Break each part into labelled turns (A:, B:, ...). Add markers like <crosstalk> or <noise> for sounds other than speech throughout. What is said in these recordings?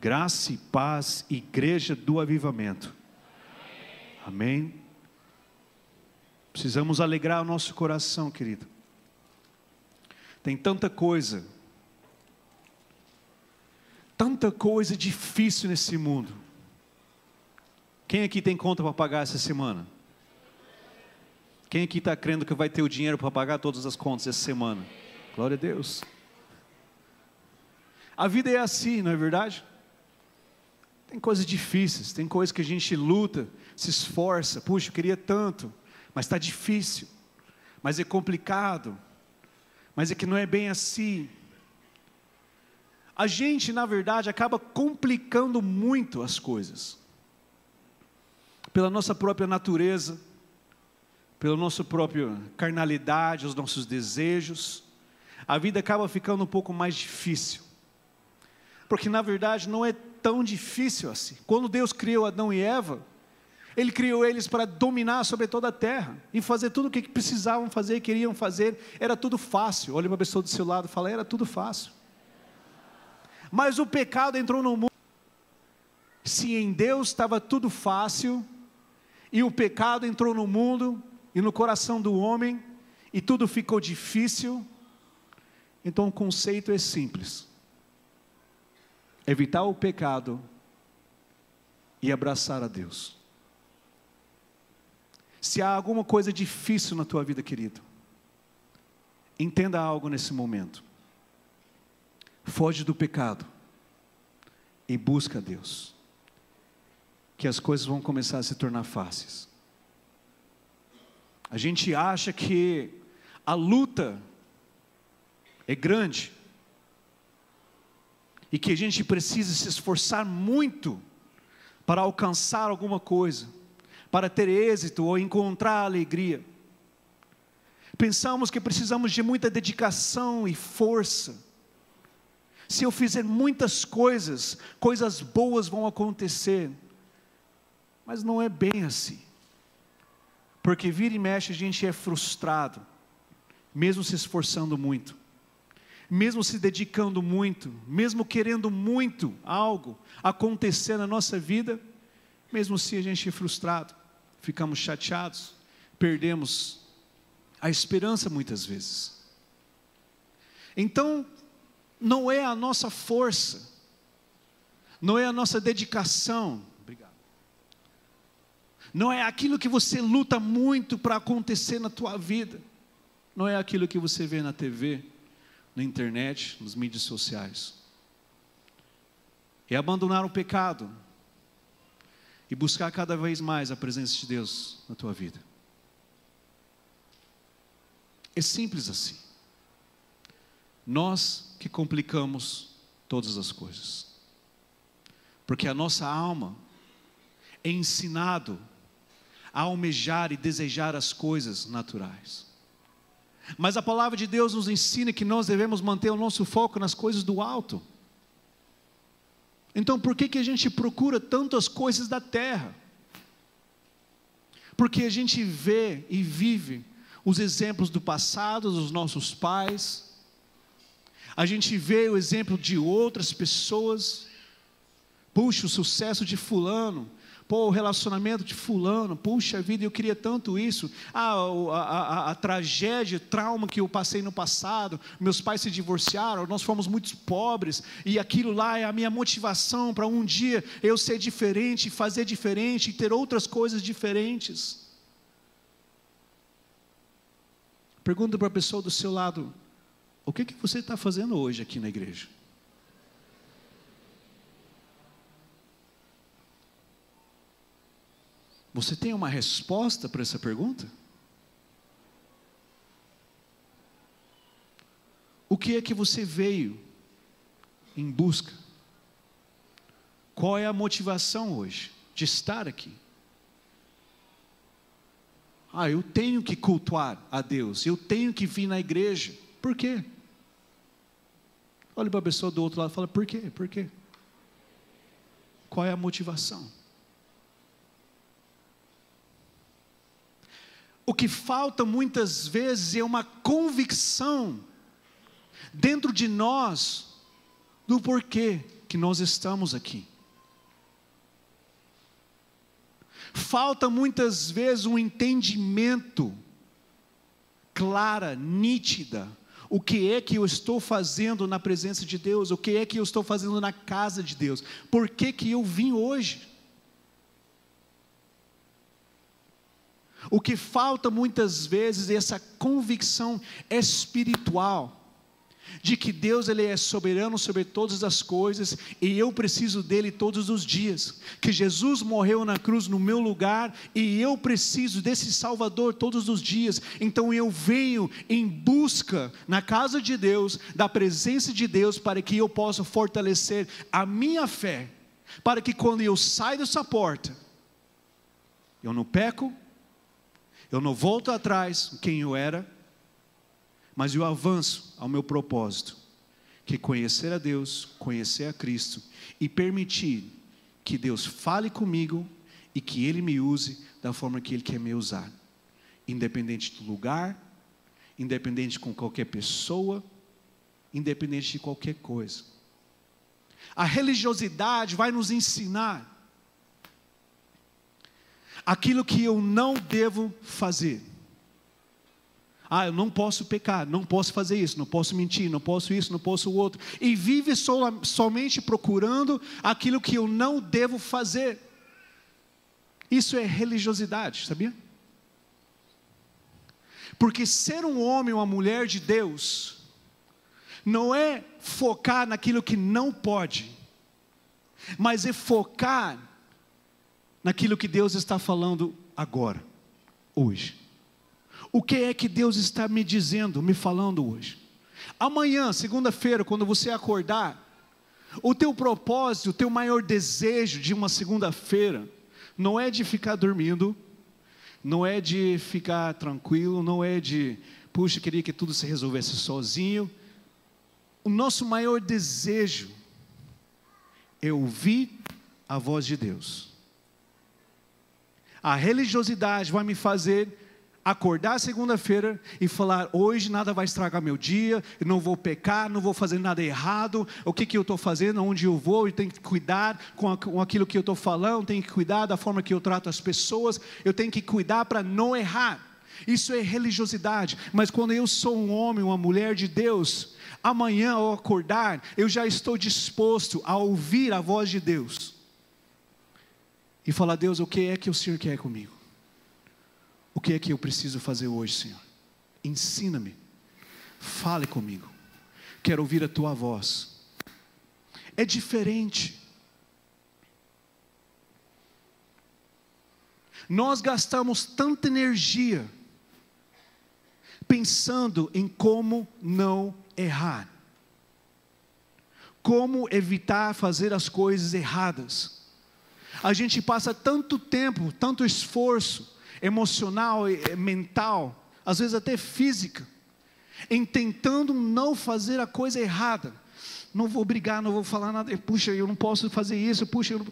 A: Graça e paz, igreja do avivamento. Amém. Precisamos alegrar o nosso coração, querido. Tem tanta coisa, tanta coisa difícil nesse mundo. Quem aqui tem conta para pagar essa semana? Quem aqui está crendo que vai ter o dinheiro para pagar todas as contas essa semana? Glória a Deus. A vida é assim, não é verdade? Tem coisas difíceis, tem coisas que a gente luta, se esforça. Puxa, eu queria tanto, mas está difícil, mas é complicado, mas é que não é bem assim. A gente, na verdade, acaba complicando muito as coisas, pela nossa própria natureza, pela nossa própria carnalidade, os nossos desejos, a vida acaba ficando um pouco mais difícil. Porque na verdade não é tão difícil assim. Quando Deus criou Adão e Eva, Ele criou eles para dominar sobre toda a terra e fazer tudo o que precisavam fazer, queriam fazer, era tudo fácil. Olha para a pessoa do seu lado e fala: era tudo fácil. Mas o pecado entrou no mundo. Se em Deus estava tudo fácil, e o pecado entrou no mundo, e no coração do homem, e tudo ficou difícil, então o conceito é simples: evitar o pecado e abraçar a Deus. Se há alguma coisa difícil na tua vida, querido, entenda algo nesse momento. Foge do pecado e busca a Deus, que as coisas vão começar a se tornar fáceis. A gente acha que a luta é grande e que a gente precisa se esforçar muito para alcançar alguma coisa, para ter êxito ou encontrar alegria. Pensamos que precisamos de muita dedicação e força. Se eu fizer muitas coisas, coisas boas vão acontecer. Mas não é bem assim. Porque vira e mexe a gente é frustrado, mesmo se esforçando muito, mesmo se dedicando muito, mesmo querendo muito algo acontecer na nossa vida, mesmo se a gente é frustrado, ficamos chateados, perdemos a esperança muitas vezes. Então, não é a nossa força, não é a nossa dedicação, não é aquilo que você luta muito para acontecer na tua vida, não é aquilo que você vê na TV, na internet, nas mídias sociais. É abandonar o pecado e buscar cada vez mais a presença de Deus na tua vida. É simples assim. Nós que complicamos todas as coisas. Porque a nossa alma é ensinado a almejar e desejar as coisas naturais. Mas a palavra de Deus nos ensina que nós devemos manter o nosso foco nas coisas do alto. Então, por que, que a gente procura tanto as coisas da terra? Porque a gente vê e vive os exemplos do passado dos nossos pais, a gente vê o exemplo de outras pessoas, puxa, o sucesso de Fulano, Pô, o relacionamento de fulano, puxa vida, eu queria tanto isso. Ah, a, a, a, tragédia, trauma que eu passei no passado, meus pais se divorciaram, nós fomos muito pobres, e aquilo lá é a minha motivação para um dia eu ser diferente, fazer diferente, ter outras coisas diferentes. Pergunta para a pessoa do seu lado: o que, que você está fazendo hoje aqui na igreja? Você tem uma resposta para essa pergunta? O que é que você veio em busca? Qual é a motivação hoje de estar aqui? Ah, eu tenho que cultuar a Deus, eu tenho que vir na igreja. Por quê? Olha para a pessoa do outro lado e fala: por quê? Por quê? Qual é a motivação? O que falta muitas vezes é uma convicção dentro de nós do porquê que nós estamos aqui. Falta muitas vezes um entendimento clara, nítida, o que é que eu estou fazendo na presença de Deus, o que é que eu estou fazendo na casa de Deus, por que que eu vim hoje? O que falta muitas vezes é essa convicção espiritual de que Deus ele é soberano sobre todas as coisas e eu preciso dele todos os dias. Que Jesus morreu na cruz no meu lugar e eu preciso desse Salvador todos os dias. Então eu venho em busca na casa de Deus, da presença de Deus para que eu possa fortalecer a minha fé, para que quando eu saio dessa porta, eu não peco, eu não volto atrás quem eu era, mas eu avanço ao meu propósito, que é conhecer a Deus, conhecer a Cristo e permitir que Deus fale comigo e que Ele me use da forma que Ele quer me usar, independente do lugar, independente com qualquer pessoa, independente de qualquer coisa. A religiosidade vai nos ensinar aquilo que eu não devo fazer. Ah, eu não posso pecar, não posso fazer isso, não posso mentir, não posso isso, não posso o outro. E vive sol, somente procurando aquilo que eu não devo fazer. Isso é religiosidade, sabia? Porque ser um homem ou uma mulher de Deus não é focar naquilo que não pode, mas é focar naquilo que Deus está falando agora, hoje. O que é que Deus está me dizendo, me falando hoje? Amanhã, segunda-feira, quando você acordar, o teu propósito, o teu maior desejo de uma segunda-feira, não é de ficar dormindo, não é de ficar tranquilo, não é de, puxa, queria que tudo se resolvesse sozinho. O nosso maior desejo é ouvir a voz de Deus. A religiosidade vai me fazer acordar segunda-feira e falar: hoje nada vai estragar meu dia, não vou pecar, não vou fazer nada errado, o que, que eu estou fazendo, onde eu vou, eu tenho que cuidar com aquilo que eu estou falando, tenho que cuidar da forma que eu trato as pessoas, eu tenho que cuidar para não errar. Isso é religiosidade, mas quando eu sou um homem, uma mulher de Deus, amanhã ao acordar, eu já estou disposto a ouvir a voz de Deus e falar: Deus, o que é que o Senhor quer comigo? O que é que eu preciso fazer hoje, Senhor? Ensina-me, fale comigo, quero ouvir a tua voz. É diferente. Nós gastamos tanta energia pensando em como não errar, como evitar fazer as coisas erradas. A gente passa tanto tempo, tanto esforço, emocional, mental, às vezes até física, em tentando não fazer a coisa errada. Não vou brigar, não vou falar nada, puxa, eu não posso fazer isso, puxa, eu não...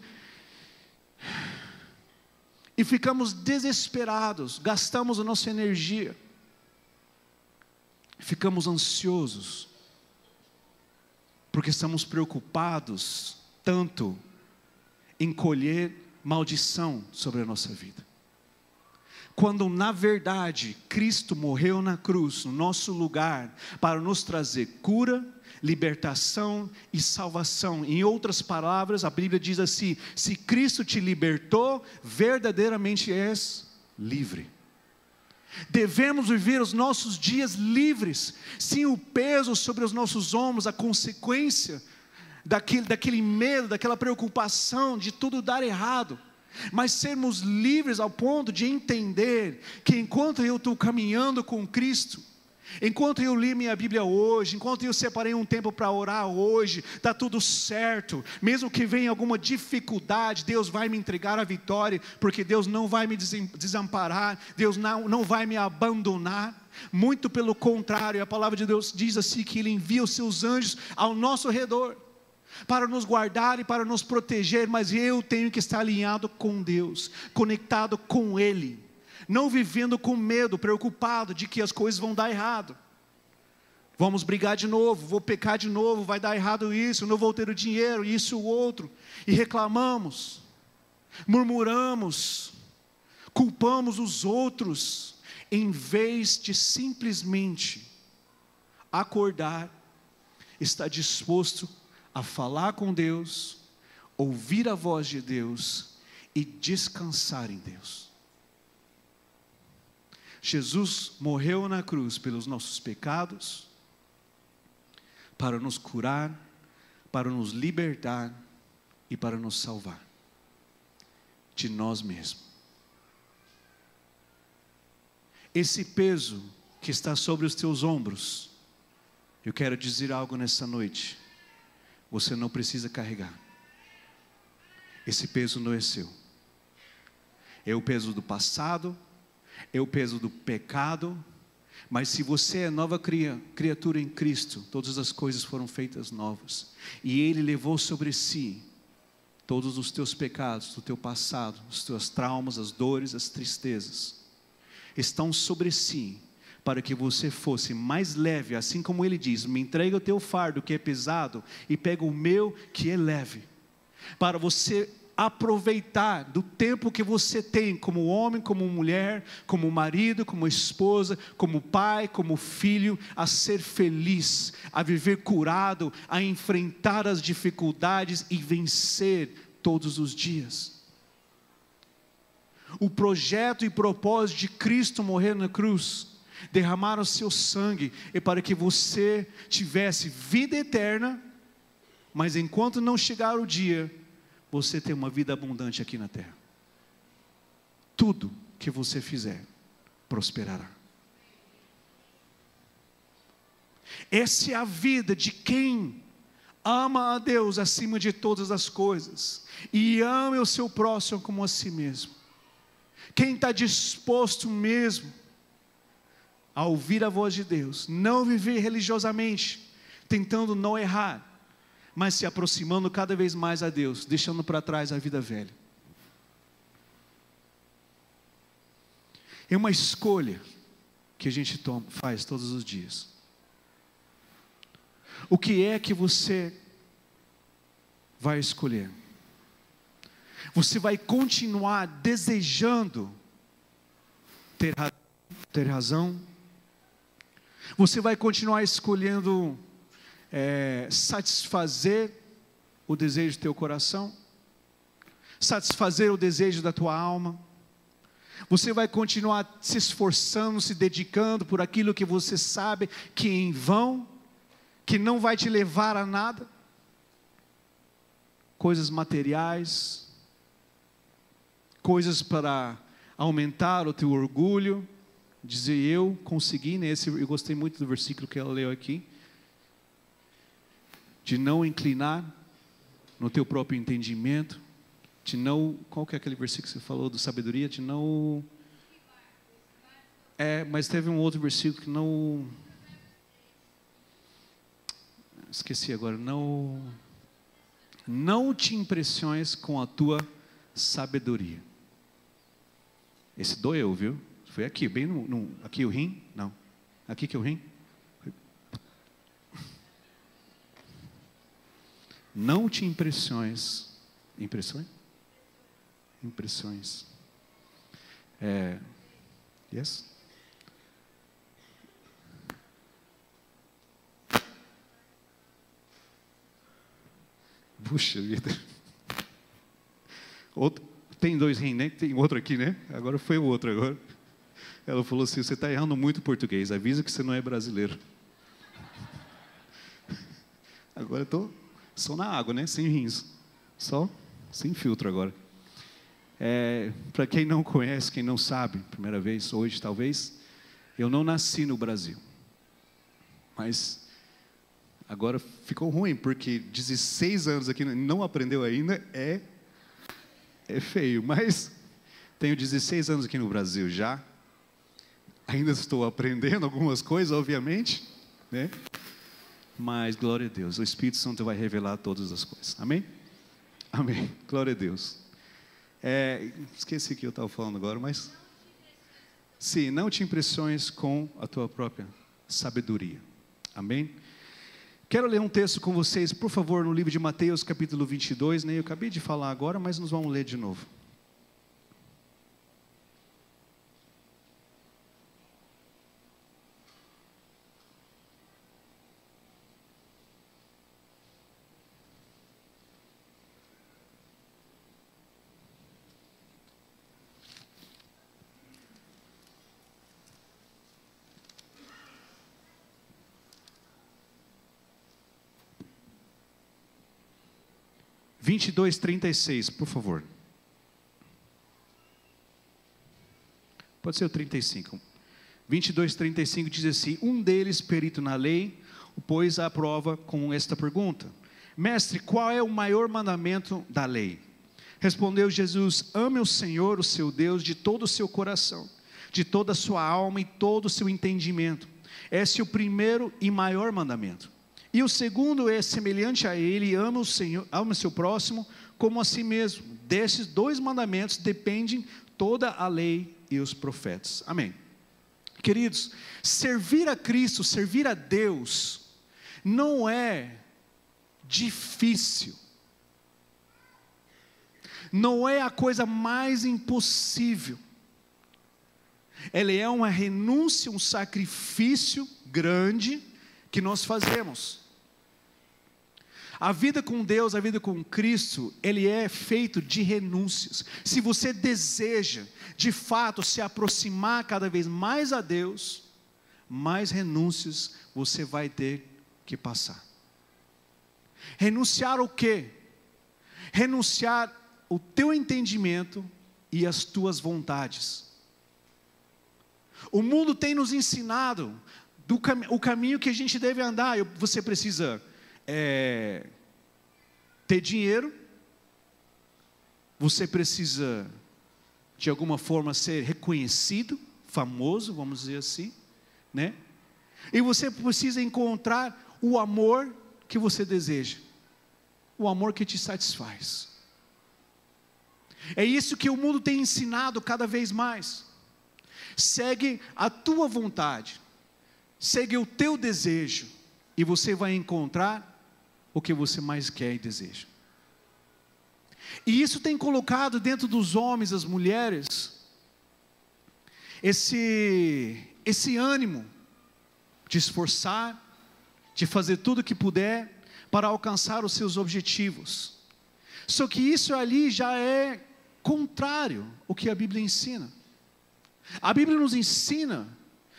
A: E ficamos desesperados, gastamos a nossa energia, ficamos ansiosos, porque estamos preocupados tanto em colher maldição sobre a nossa vida quando na verdade Cristo morreu na cruz, no nosso lugar, para nos trazer cura, libertação e salvação. Em outras palavras, a Bíblia diz assim: se Cristo te libertou, verdadeiramente és livre. Devemos viver os nossos dias livres, sem o peso sobre os nossos ombros, a consequência daquele, daquele medo, daquela preocupação de tudo dar errado. Mas sermos livres ao ponto de entender que enquanto eu estou caminhando com Cristo, enquanto eu li minha Bíblia hoje, enquanto eu separei um tempo para orar hoje, está tudo certo, mesmo que venha alguma dificuldade, Deus vai me entregar a vitória, porque Deus não vai me desamparar, Deus não, não vai me abandonar. Muito pelo contrário, a palavra de Deus diz assim: que Ele envia os seus anjos ao nosso redor para nos guardar e para nos proteger, mas eu tenho que estar alinhado com Deus, conectado com Ele, não vivendo com medo, preocupado de que as coisas vão dar errado. Vamos brigar de novo, vou pecar de novo, vai dar errado isso, não vou ter o dinheiro, isso o outro. E reclamamos, murmuramos, culpamos os outros, em vez de simplesmente acordar, estar disposto a falar com Deus, ouvir a voz de Deus e descansar em Deus. Jesus morreu na cruz pelos nossos pecados, para nos curar, para nos libertar e para nos salvar de nós mesmos. Esse peso que está sobre os teus ombros, eu quero dizer algo nessa noite. Você não precisa carregar. Esse peso não é seu. É o peso do passado, é o peso do pecado, mas se você é nova criatura em Cristo, todas as coisas foram feitas novas. E Ele levou sobre si todos os teus pecados, do teu passado, os teus traumas, as dores, as tristezas. Estão sobre si, para que você fosse mais leve, assim como Ele diz: Me entrega o teu fardo que é pesado e pega o meu que é leve. Para você aproveitar do tempo que você tem como homem, como mulher, como marido, como esposa, como pai, como filho, a ser feliz, a viver curado, a enfrentar as dificuldades e vencer todos os dias. O projeto e propósito de Cristo morrer na cruz, derramar o seu sangue, é para que você tivesse vida eterna, mas enquanto não chegar o dia, você tem uma vida abundante aqui na terra. Tudo que você fizer prosperará. Essa é a vida de quem ama a Deus acima de todas as coisas e ama o seu próximo como a si mesmo. Quem está disposto mesmo a ouvir a voz de Deus, não viver religiosamente, tentando não errar, mas se aproximando cada vez mais a Deus, deixando para trás a vida velha. É uma escolha que a gente toma, faz todos os dias. O que é que você vai escolher? Você vai continuar desejando ter, ter razão? Você vai continuar escolhendo é, satisfazer o desejo do teu coração, satisfazer o desejo da tua alma. Você vai continuar se esforçando, se dedicando por aquilo que você sabe que é em vão, que não vai te levar a nada. Coisas materiais, coisas para aumentar o teu orgulho, dizer eu consegui nesse, eu gostei muito do versículo que ela leu aqui de não inclinar no teu próprio entendimento, de não, qual que é aquele versículo que você falou do sabedoria, de não é, mas teve um outro versículo que não esqueci agora, não não te impressiones com a tua sabedoria. Esse doeu, viu? Foi aqui, bem no, no aqui o rim? Não. Aqui que é o rim? Não te impressões. Impressões? Impressões. É, yes? Puxa vida. Outro, tem dois rins, né? Tem outro aqui, né? Agora foi o outro agora. Ela falou assim: você está errando muito português. Avisa que você não é brasileiro. <laughs> Agora estou só na água, né? Sem rins. Só sem filtro agora. É, Para quem não conhece, quem não sabe, primeira vez, hoje talvez, eu não nasci no Brasil. Mas agora ficou ruim, porque 16 anos aqui não aprendeu ainda, é, é feio. Mas tenho 16 anos aqui no Brasil já. Ainda estou aprendendo algumas coisas, obviamente, né? Mas glória a Deus, o Espírito Santo vai revelar todas as coisas. Amém? Amém. Glória a Deus. É, esqueci o que eu estava falando agora, mas. Sim, não te impressões com a tua própria sabedoria. Amém? Quero ler um texto com vocês, por favor, no livro de Mateus, capítulo 22, né? Eu acabei de falar agora, mas nós vamos ler de novo. 22, 36, por favor. Pode ser o 35. 22, 35 diz assim: Um deles, perito na lei, pôs à prova com esta pergunta: Mestre, qual é o maior mandamento da lei? Respondeu Jesus: Ame o Senhor, o seu Deus, de todo o seu coração, de toda a sua alma e todo o seu entendimento. Esse é o primeiro e maior mandamento. E o segundo é semelhante a ele, ama o Senhor, ama seu próximo como a si mesmo. Desses dois mandamentos dependem toda a lei e os profetas. Amém. Queridos, servir a Cristo, servir a Deus, não é difícil. Não é a coisa mais impossível. Ela é uma renúncia, um sacrifício grande que nós fazemos. A vida com Deus, a vida com Cristo, ele é feito de renúncias. Se você deseja, de fato, se aproximar cada vez mais a Deus, mais renúncias você vai ter que passar. Renunciar o quê? Renunciar o teu entendimento e as tuas vontades. O mundo tem nos ensinado do o caminho que a gente deve andar. Você precisa é, ter dinheiro, você precisa, de alguma forma, ser reconhecido, famoso, vamos dizer assim, né? E você precisa encontrar o amor que você deseja, o amor que te satisfaz. É isso que o mundo tem ensinado cada vez mais. Segue a tua vontade, segue o teu desejo, e você vai encontrar o que você mais quer e deseja. E isso tem colocado dentro dos homens, as mulheres, esse, esse ânimo de esforçar, de fazer tudo o que puder para alcançar os seus objetivos. Só que isso ali já é contrário ao que a Bíblia ensina. A Bíblia nos ensina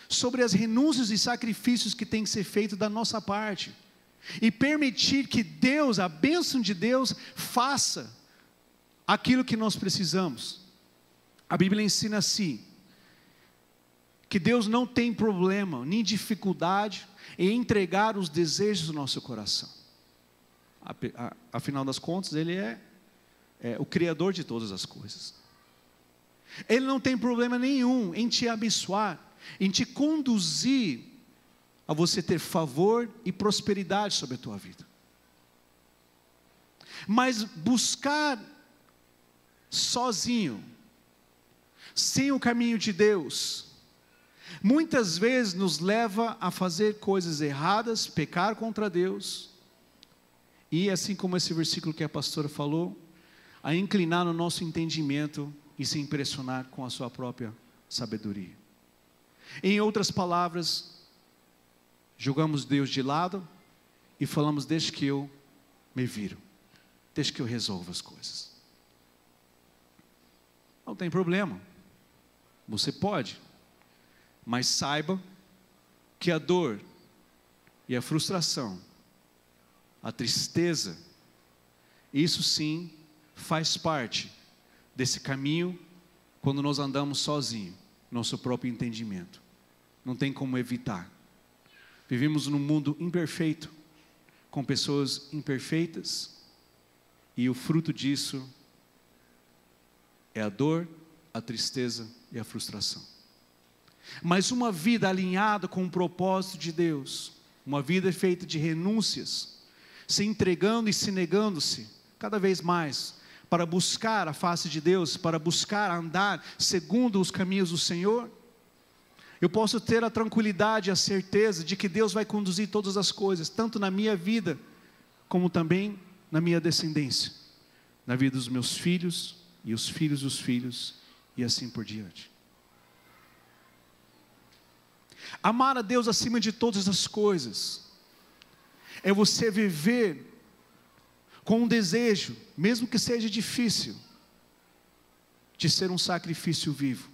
A: sobre as renúncias e sacrifícios que tem que ser feito da nossa parte e permitir que Deus, a bênção de Deus, faça aquilo que nós precisamos. A Bíblia ensina assim: que Deus não tem problema nem dificuldade em entregar os desejos do nosso coração. Afinal das contas, Ele é, é o Criador de todas as coisas. Ele não tem problema nenhum em te abençoar, em te conduzir a você ter favor e prosperidade sobre a tua vida. Mas buscar sozinho, sem o caminho de Deus, muitas vezes nos leva a fazer coisas erradas, pecar contra Deus, e assim como esse versículo que a pastora falou, a inclinar no nosso entendimento e se impressionar com a sua própria sabedoria. Em outras palavras, Jogamos Deus de lado e falamos: deixa que eu me viro, deixa que eu resolva as coisas. Não tem problema, você pode, mas saiba que a dor e a frustração, a tristeza, isso sim faz parte desse caminho quando nós andamos sozinhos, nosso próprio entendimento. Não tem como evitar. Vivemos num mundo imperfeito, com pessoas imperfeitas, e o fruto disso é a dor, a tristeza e a frustração. Mas uma vida alinhada com o propósito de Deus, uma vida feita de renúncias, se entregando e se negando-se cada vez mais para buscar a face de Deus, para buscar andar segundo os caminhos do Senhor, Eu posso ter a tranquilidade, a certeza de que Deus vai conduzir todas as coisas, tanto na minha vida, como também na minha descendência, na vida dos meus filhos e os filhos dos filhos, e assim por diante. Amar a Deus acima de todas as coisas, é você viver com um desejo, mesmo que seja difícil, de ser um sacrifício vivo,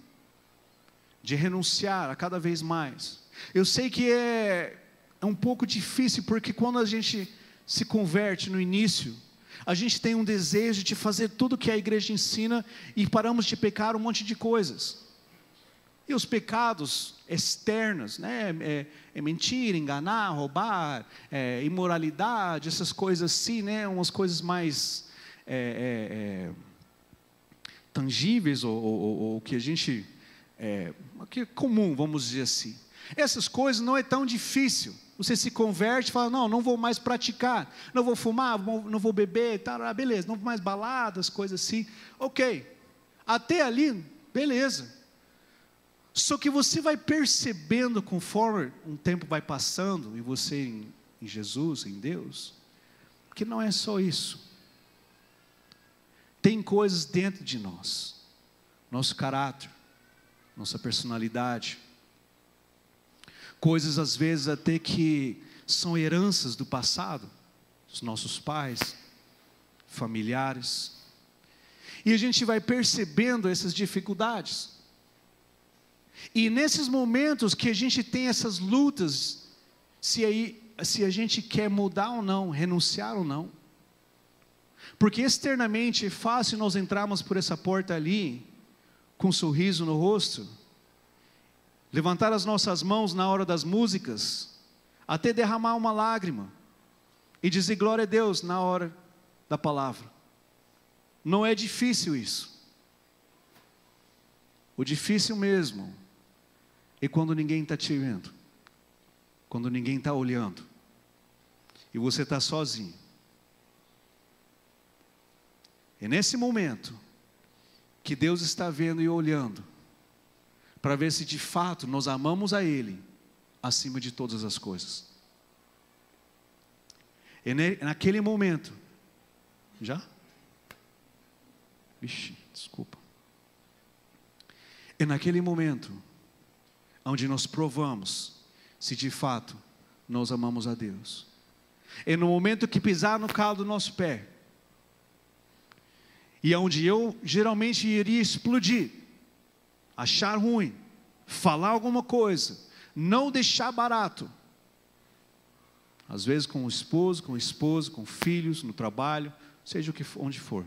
A: de renunciar a cada vez mais. Eu sei que é, é um pouco difícil, porque quando a gente se converte no início, a gente tem um desejo de fazer tudo que a igreja ensina e paramos de pecar um monte de coisas. E os pecados externos, né? É, é mentir, enganar, roubar, é, imoralidade, essas coisas assim, né? Umas coisas mais é, é, é tangíveis ou, ou, ou, que a gente é, que é comum, vamos dizer assim. Essas coisas não é tão difícil. Você se converte e fala, não, não vou mais praticar, não vou fumar, não vou beber, tá, ah, beleza, não vou mais baladas, coisas assim. Ok. Até ali, beleza. Só que você vai percebendo conforme um tempo vai passando, e você em, em Jesus, em Deus, que não é só isso. Tem coisas dentro de nós, nosso caráter, nossa personalidade, coisas às vezes até que são heranças do passado, dos nossos pais, familiares, e a gente vai percebendo essas dificuldades. E nesses momentos que a gente tem essas lutas, se, aí, se a gente quer mudar ou não, renunciar ou não, porque externamente é fácil nós entrarmos por essa porta ali, com um sorriso no rosto, levantar as nossas mãos na hora das músicas, até derramar uma lágrima, e dizer glória a Deus na hora da palavra. Não é difícil isso. O difícil mesmo é quando ninguém está te vendo, quando ninguém está olhando, e você está sozinho. É nesse momento que Deus está vendo e olhando, para ver se de fato nós amamos a Ele acima de todas as coisas. É naquele momento, já? Vixe, desculpa. É naquele momento onde nós provamos se de fato nós amamos a Deus. É no momento que pisar no calo do nosso pé, e onde eu geralmente iria explodir, achar ruim, falar alguma coisa, não deixar barato. Às vezes com o esposo, com o esposo, com filhos, no trabalho, seja o que onde for.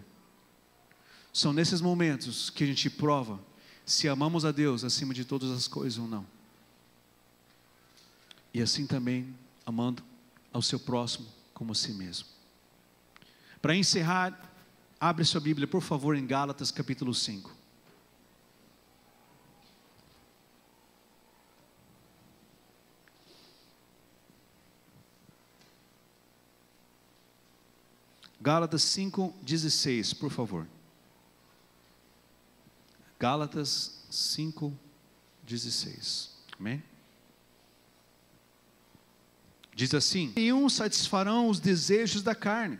A: São nesses momentos que a gente prova se amamos a Deus acima de todas as coisas ou não. E assim também amando ao seu próximo como a si mesmo. Para encerrar, Abre sua Bíblia, por favor, em Gálatas capítulo 5. Gálatas 5,16, por favor. Gálatas 5,16. Amém? Diz assim: Nenhum satisfarão os desejos da carne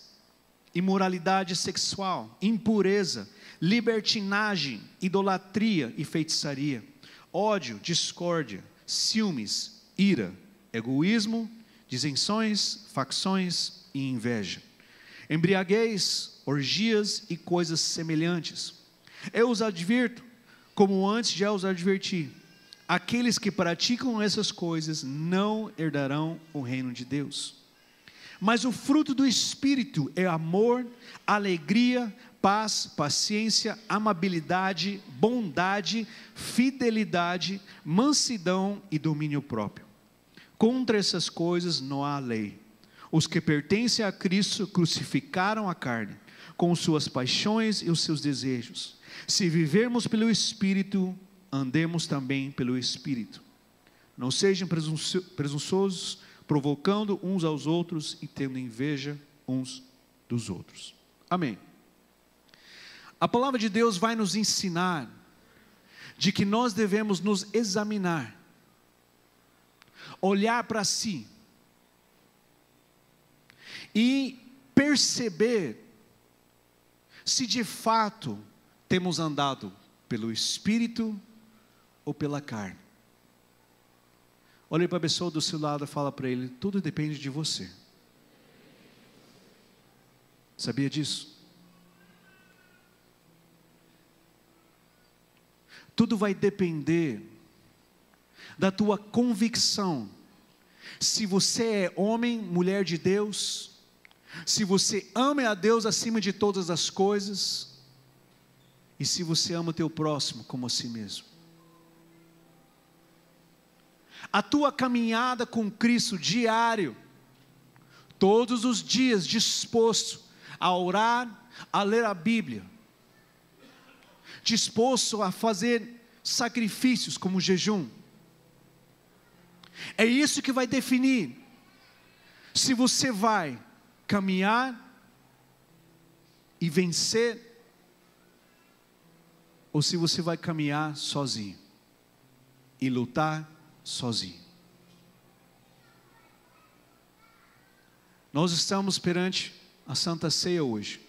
A: imoralidade sexual, impureza, libertinagem, idolatria e feitiçaria, ódio, discórdia, ciúmes, ira, egoísmo, disenções, facções e inveja, embriaguez, orgias e coisas semelhantes. Eu os advirto, como antes já os adverti: aqueles que praticam essas coisas não herdarão o reino de Deus. Mas o fruto do Espírito é amor, alegria, paz, paciência, amabilidade, bondade, fidelidade, mansidão e domínio próprio. Contra essas coisas não há lei. Os que pertencem a Cristo crucificaram a carne, com suas paixões e os seus desejos. Se vivermos pelo Espírito, andemos também pelo Espírito. Não sejam presunçosos, provocando uns aos outros e tendo inveja uns dos outros. Amém. A palavra de Deus vai nos ensinar de que nós devemos nos examinar, olhar para si e perceber se de fato temos andado pelo Espírito ou pela carne. Olhe para a pessoa do seu lado e fala para ele: tudo depende de você. Sabia disso? Tudo vai depender da tua convicção. Se você é homem, mulher de Deus, se você ama a Deus acima de todas as coisas, e se você ama o teu próximo como a si mesmo. A tua caminhada com Cristo diário, todos os dias disposto a orar, a ler a Bíblia, disposto a fazer sacrifícios como jejum. É isso que vai definir se você vai caminhar e vencer, ou se você vai caminhar sozinho e lutar sozinho. Nós estamos perante a Santa Ceia hoje.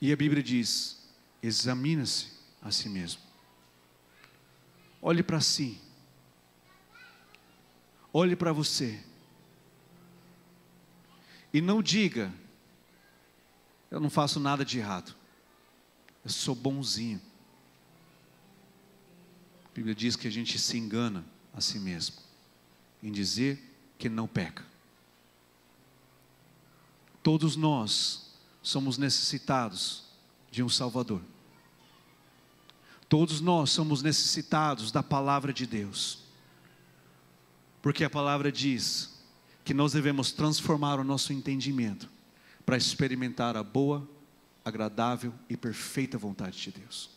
A: E a Bíblia diz: examina-se a si mesmo. Olhe para si. Olhe para você. E não diga, eu não faço nada de errado. Eu sou bonzinho. A Bíblia diz que a gente se engana a si mesmo em dizer que não peca. Todos nós somos necessitados de um Salvador. Todos nós somos necessitados da palavra de Deus. Porque a palavra diz que nós devemos transformar o nosso entendimento para experimentar a boa, agradável e perfeita vontade de Deus.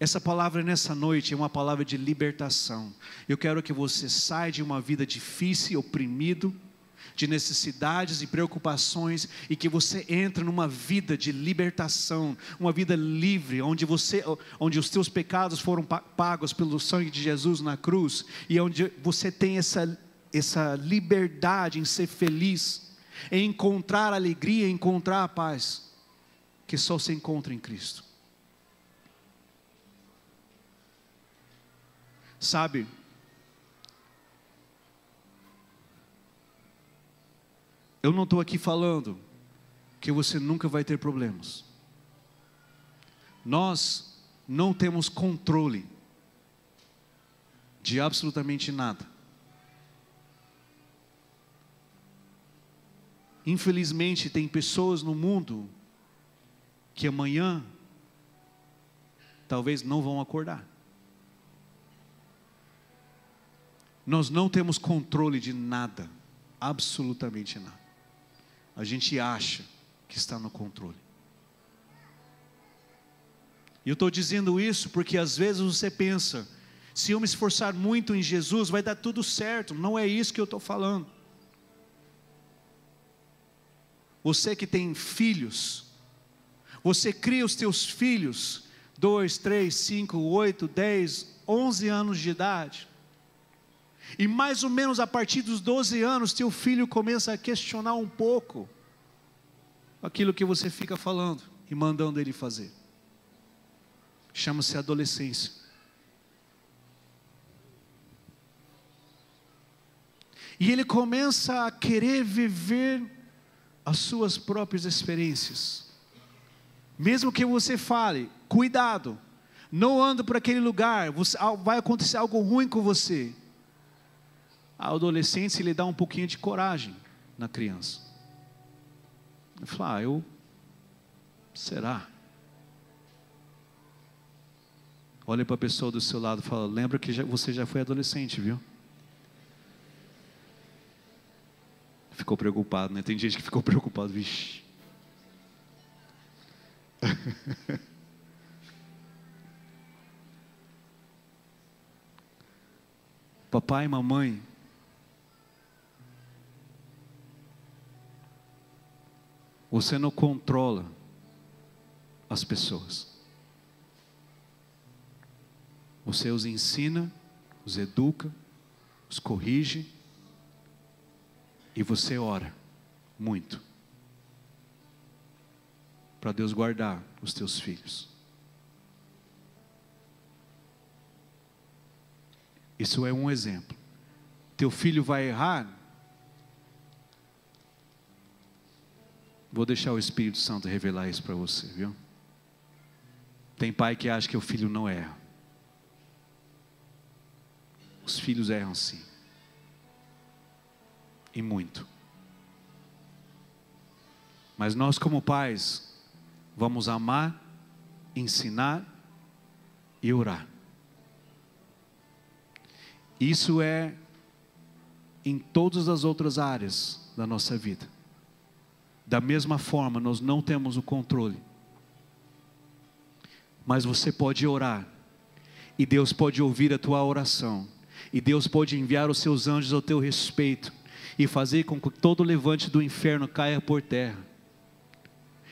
A: Essa palavra nessa noite é uma palavra de libertação. Eu quero que você saia de uma vida difícil, oprimido, de necessidades e preocupações e que você entre numa vida de libertação, uma vida livre, onde você, onde os teus pecados foram pagos pelo sangue de Jesus na cruz e onde você tem essa essa liberdade em ser feliz, em encontrar alegria, em encontrar a paz, que só se encontra em Cristo. Sabe, eu não estou aqui falando que você nunca vai ter problemas. Nós não temos controle de absolutamente nada. Infelizmente, tem pessoas no mundo que amanhã talvez não vão acordar. Nós não temos controle de nada, absolutamente nada. A gente acha que está no controle. E eu estou dizendo isso porque às vezes você pensa, se eu me esforçar muito em Jesus, vai dar tudo certo. Não é isso que eu estou falando. Você que tem filhos, você cria os teus filhos, dois, três, cinco, oito, dez, onze anos de idade. E mais ou menos a partir dos 12 anos, teu filho começa a questionar um pouco aquilo que você fica falando e mandando ele fazer. Chama-se adolescência. E ele começa a querer viver as suas próprias experiências. Mesmo que você fale, cuidado, não ando por aquele lugar, você, vai acontecer algo ruim com você. A adolescência lhe dá um pouquinho de coragem na criança. Eu falo, ah, eu. Será? Olha para a pessoa do seu lado e fala: lembra que já, você já foi adolescente, viu? ficou preocupado, né? Tem gente que ficou <laughs> preocupado, vixe. <laughs> Papai e mamãe, você não controla as pessoas. Você os ensina, os educa, os corrige e você ora muito para Deus guardar os teus filhos. Isso é um exemplo. Teu filho vai errar? Vou deixar o Espírito Santo revelar isso para você, viu? Tem pai que acha que o filho não erra. Os filhos erram sim. E muito. Mas nós, como pais, vamos amar, ensinar e orar. Isso é em todas as outras áreas da nossa vida. Da mesma forma, nós não temos o controle. Mas você pode orar, e Deus pode ouvir a tua oração, e Deus pode enviar os seus anjos ao teu respeito, e fazer com que todo levante do inferno caia por terra.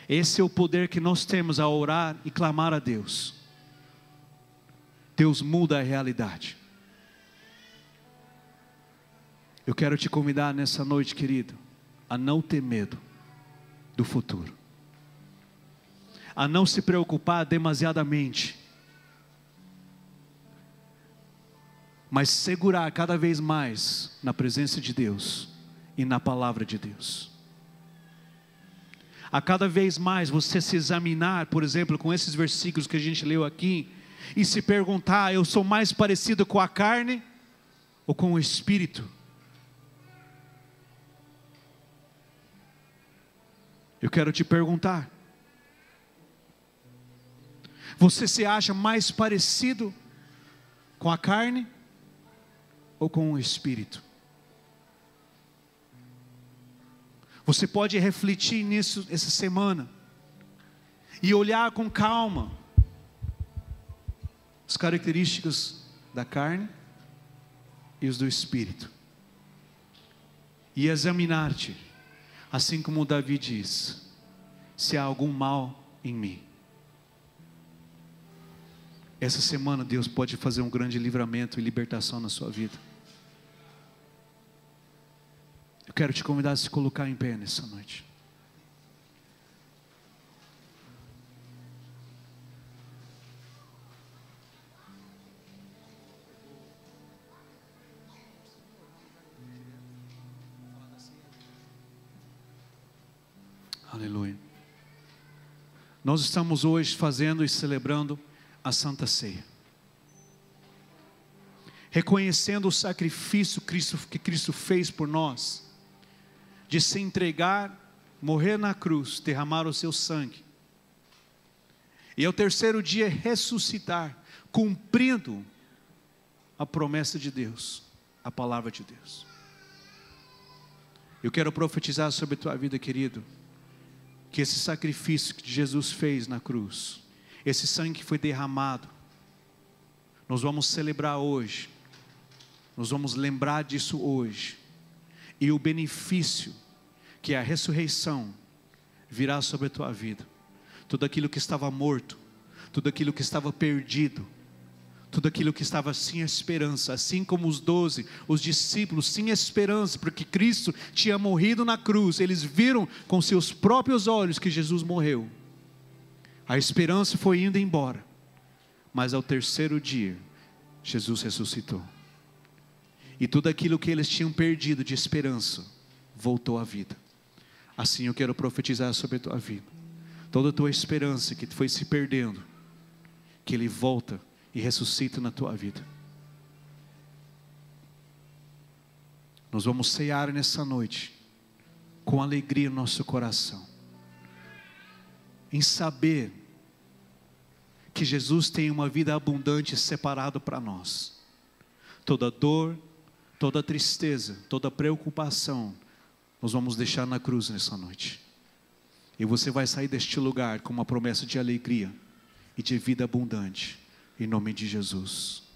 A: Esse é o poder que nós temos a orar e clamar a Deus. Deus muda a realidade. Eu quero te convidar nessa noite, querido, a não ter medo do futuro, a não se preocupar demasiadamente, mas segurar cada vez mais na presença de Deus e na palavra de Deus. A cada vez mais você se examinar, por exemplo, com esses versículos que a gente leu aqui, e se perguntar: eu sou mais parecido com a carne ou com o espírito? Eu quero te perguntar: você se acha mais parecido com a carne ou com o espírito? Você pode refletir nisso essa semana e olhar com calma as características da carne e os do espírito e examinar-te Assim como Davi diz: se há algum mal em mim. Essa semana Deus pode fazer um grande livramento e libertação na sua vida. Eu quero te convidar a se colocar em pé nessa noite. Nós estamos hoje fazendo e celebrando a Santa Ceia. Reconhecendo o sacrifício que Cristo fez por nós, de se entregar, morrer na cruz, derramar o seu sangue, e ao terceiro dia ressuscitar, cumprindo a promessa de Deus, a palavra de Deus. Eu quero profetizar sobre a tua vida, querido que esse sacrifício que Jesus fez na cruz, esse sangue que foi derramado, nós vamos celebrar hoje, nós vamos lembrar disso hoje, e o benefício que a ressurreição virá sobre a tua vida. Tudo aquilo que estava morto, tudo aquilo que estava perdido, tudo aquilo que estava sem esperança, assim como os doze, os discípulos, sem esperança, porque Cristo tinha morrido na cruz, eles viram com seus próprios olhos que Jesus morreu. A esperança foi indo embora, mas ao terceiro dia, Jesus ressuscitou, e tudo aquilo que eles tinham perdido de esperança, voltou à vida. Assim eu quero profetizar sobre a tua vida, toda a tua esperança que foi se perdendo, que Ele volta e ressuscita na tua vida. Nós vamos cear nessa noite com alegria no nosso coração, em saber que Jesus tem uma vida abundante separado para nós. Toda dor, toda tristeza, toda preocupação, nós vamos deixar na cruz nessa noite. E você vai sair deste lugar com uma promessa de alegria e de vida abundante, em nome de Jesus.